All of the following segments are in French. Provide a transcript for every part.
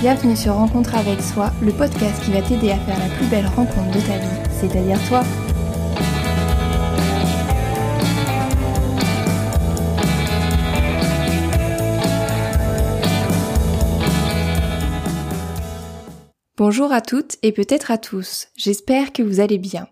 Bienvenue sur Rencontre avec soi, le podcast qui va t'aider à faire la plus belle rencontre de ta vie, c'est-à-dire toi. Bonjour à toutes et peut-être à tous, j'espère que vous allez bien.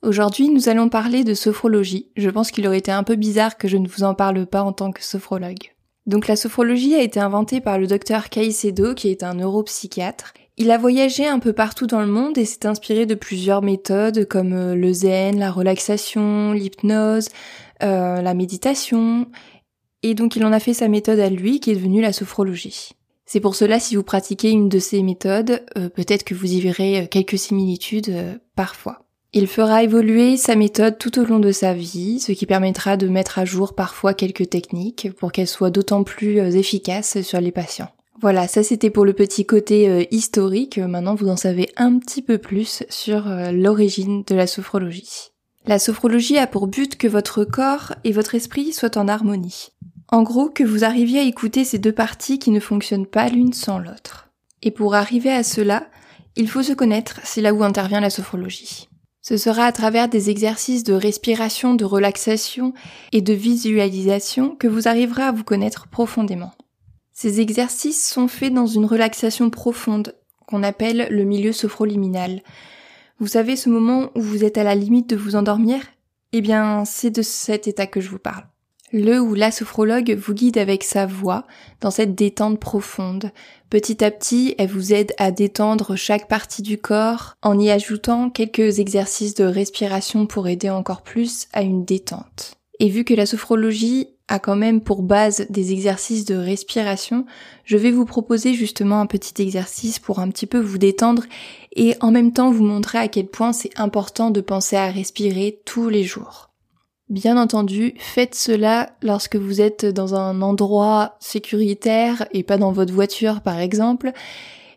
Aujourd'hui, nous allons parler de sophrologie. Je pense qu'il aurait été un peu bizarre que je ne vous en parle pas en tant que sophrologue. Donc la sophrologie a été inventée par le docteur Caicedo, qui est un neuropsychiatre. Il a voyagé un peu partout dans le monde et s'est inspiré de plusieurs méthodes comme euh, le zen, la relaxation, l'hypnose, euh, la méditation. Et donc il en a fait sa méthode à lui qui est devenue la sophrologie. C'est pour cela si vous pratiquez une de ces méthodes, euh, peut-être que vous y verrez quelques similitudes parfois. Il fera évoluer sa méthode tout au long de sa vie, ce qui permettra de mettre à jour parfois quelques techniques pour qu'elles soient d'autant plus euh, efficaces sur les patients. Voilà, ça c'était pour le petit côté euh, historique. Maintenant, vous en savez un petit peu plus sur euh, l'origine de la sophrologie. La sophrologie a pour but que votre corps et votre esprit soient en harmonie. En gros, que vous arriviez à écouter ces deux parties qui ne fonctionnent pas l'une sans l'autre. Et pour arriver à cela, il faut se connaître, c'est là où intervient la sophrologie. Ce sera à travers des exercices de respiration, de relaxation et de visualisation que vous arriverez à vous connaître profondément. Ces exercices sont faits dans une relaxation profonde qu'on appelle le milieu sophroliminal. Vous savez ce moment où vous êtes à la limite de vous endormir? Eh bien, c'est de cet état que je vous parle. Le ou la sophrologue vous guide avec sa voix dans cette détente profonde. Petit à petit, elle vous aide à détendre chaque partie du corps en y ajoutant quelques exercices de respiration pour aider encore plus à une détente. Et vu que la sophrologie a quand même pour base des exercices de respiration, je vais vous proposer justement un petit exercice pour un petit peu vous détendre et en même temps vous montrer à quel point c'est important de penser à respirer tous les jours. Bien entendu, faites cela lorsque vous êtes dans un endroit sécuritaire et pas dans votre voiture par exemple,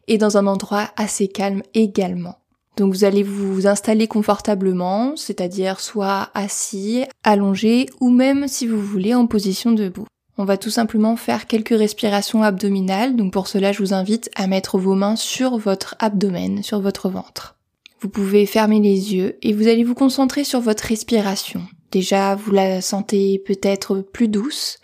et dans un endroit assez calme également. Donc vous allez vous installer confortablement, c'est-à-dire soit assis, allongé ou même si vous voulez en position debout. On va tout simplement faire quelques respirations abdominales, donc pour cela je vous invite à mettre vos mains sur votre abdomen, sur votre ventre. Vous pouvez fermer les yeux et vous allez vous concentrer sur votre respiration. Déjà, vous la sentez peut-être plus douce.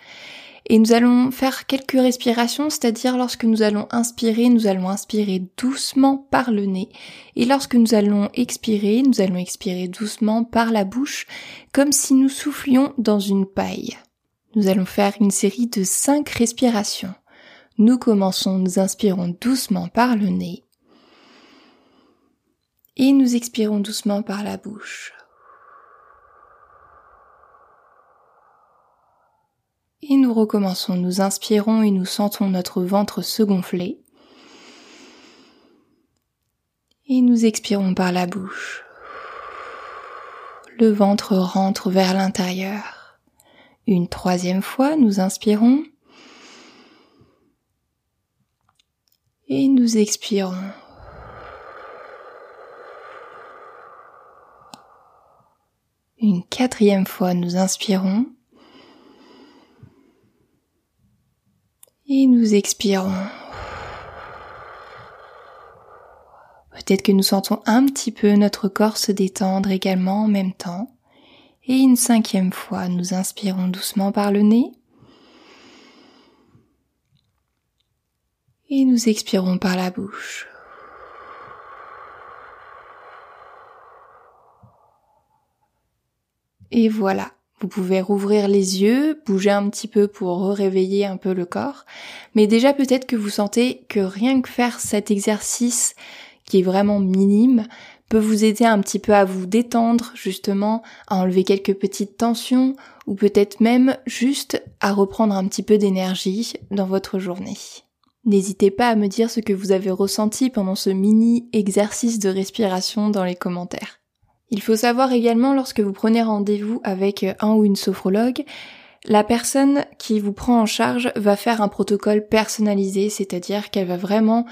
Et nous allons faire quelques respirations, c'est-à-dire lorsque nous allons inspirer, nous allons inspirer doucement par le nez. Et lorsque nous allons expirer, nous allons expirer doucement par la bouche, comme si nous soufflions dans une paille. Nous allons faire une série de cinq respirations. Nous commençons, nous inspirons doucement par le nez. Et nous expirons doucement par la bouche. Et nous recommençons, nous inspirons et nous sentons notre ventre se gonfler. Et nous expirons par la bouche. Le ventre rentre vers l'intérieur. Une troisième fois, nous inspirons. Et nous expirons. Une quatrième fois, nous inspirons. Et nous expirons. Peut-être que nous sentons un petit peu notre corps se détendre également en même temps. Et une cinquième fois, nous inspirons doucement par le nez. Et nous expirons par la bouche. Et voilà. Vous pouvez rouvrir les yeux, bouger un petit peu pour réveiller un peu le corps. Mais déjà peut-être que vous sentez que rien que faire cet exercice qui est vraiment minime peut vous aider un petit peu à vous détendre justement, à enlever quelques petites tensions ou peut-être même juste à reprendre un petit peu d'énergie dans votre journée. N'hésitez pas à me dire ce que vous avez ressenti pendant ce mini exercice de respiration dans les commentaires. Il faut savoir également lorsque vous prenez rendez-vous avec un ou une sophrologue, la personne qui vous prend en charge va faire un protocole personnalisé, c'est-à-dire qu'elle va vraiment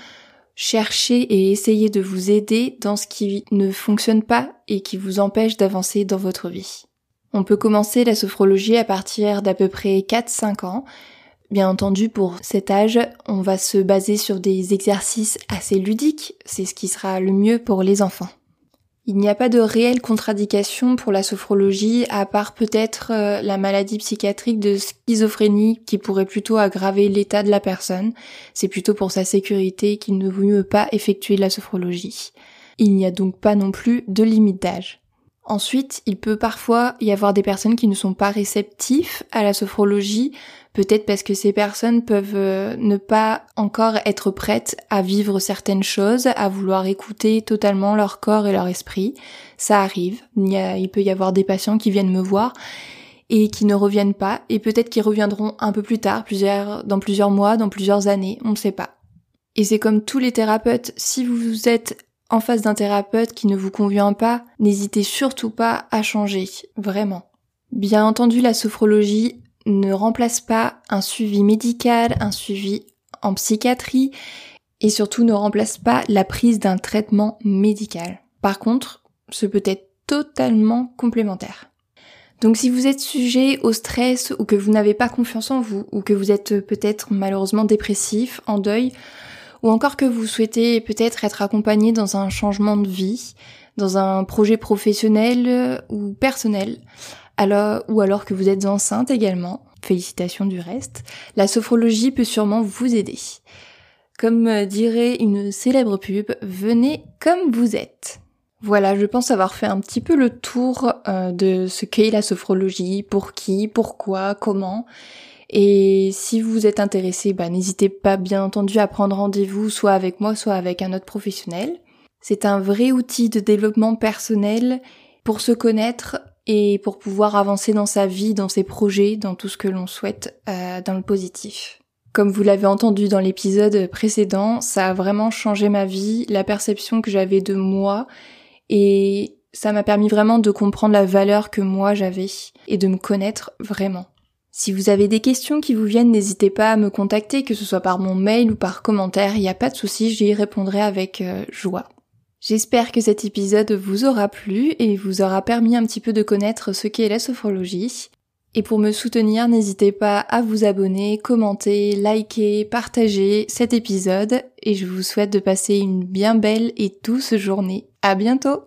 chercher et essayer de vous aider dans ce qui ne fonctionne pas et qui vous empêche d'avancer dans votre vie. On peut commencer la sophrologie à partir d'à peu près 4-5 ans, Bien entendu, pour cet âge, on va se baser sur des exercices assez ludiques, c'est ce qui sera le mieux pour les enfants. Il n'y a pas de réelle contradiction pour la sophrologie, à part peut-être euh, la maladie psychiatrique de schizophrénie qui pourrait plutôt aggraver l'état de la personne. C'est plutôt pour sa sécurité qu'il ne vaut mieux pas effectuer la sophrologie. Il n'y a donc pas non plus de limite d'âge. Ensuite, il peut parfois y avoir des personnes qui ne sont pas réceptifs à la sophrologie, peut-être parce que ces personnes peuvent euh, ne pas encore être prêtes à vivre certaines choses, à vouloir écouter totalement leur corps et leur esprit. Ça arrive. Il, peut y avoir des patients qui viennent me voir et qui ne reviennent pas, et peut-être qu'ils reviendront un peu plus tard, dans plusieurs mois, dans plusieurs années, on ne sait pas. Et c'est comme tous les thérapeutes, si vous êtes en face d'un thérapeute qui ne vous convient pas, n'hésitez surtout pas à changer, vraiment. Bien entendu, la sophrologie ne remplace pas un suivi médical, un suivi en psychiatrie, et surtout ne remplace pas la prise d'un traitement médical. Par contre, ce peut être totalement complémentaire. Donc si vous êtes sujet au stress ou que vous n'avez pas confiance en vous ou que vous êtes peut-être malheureusement dépressif, en deuil, ou encore que vous souhaitez peut-être être accompagné dans un changement de vie, dans un projet professionnel ou personnel, alors, ou alors que vous êtes enceinte également, félicitations du reste, la sophrologie peut sûrement vous aider. Comme dirait une célèbre pub, venez comme vous êtes. Voilà, je pense avoir fait un petit peu le tour euh, de ce qu'est la sophrologie, pour qui, pourquoi, comment. Et si vous êtes intéressé, bah, n'hésitez pas bien entendu à prendre rendez-vous soit avec moi, soit avec un autre professionnel. C'est un vrai outil de développement personnel pour se connaître et pour pouvoir avancer dans sa vie, dans ses projets, dans tout ce que l'on souhaite euh, dans le positif. Comme vous l'avez entendu dans l'épisode précédent, ça a vraiment changé ma vie, la perception que j'avais de moi et ça m'a permis vraiment de comprendre la valeur que moi j'avais et de me connaître vraiment. Si vous avez des questions qui vous viennent, n'hésitez pas à me contacter, que ce soit par mon mail ou par commentaire, il n'y a pas de souci, j'y répondrai avec euh, joie. J'espère que cet épisode vous aura plu et vous aura permis un petit peu de connaître ce qu'est la sophrologie. Et pour me soutenir, n'hésitez pas à vous abonner, commenter, liker, partager cet épisode et je vous souhaite de passer une bien belle et douce journée. À bientôt!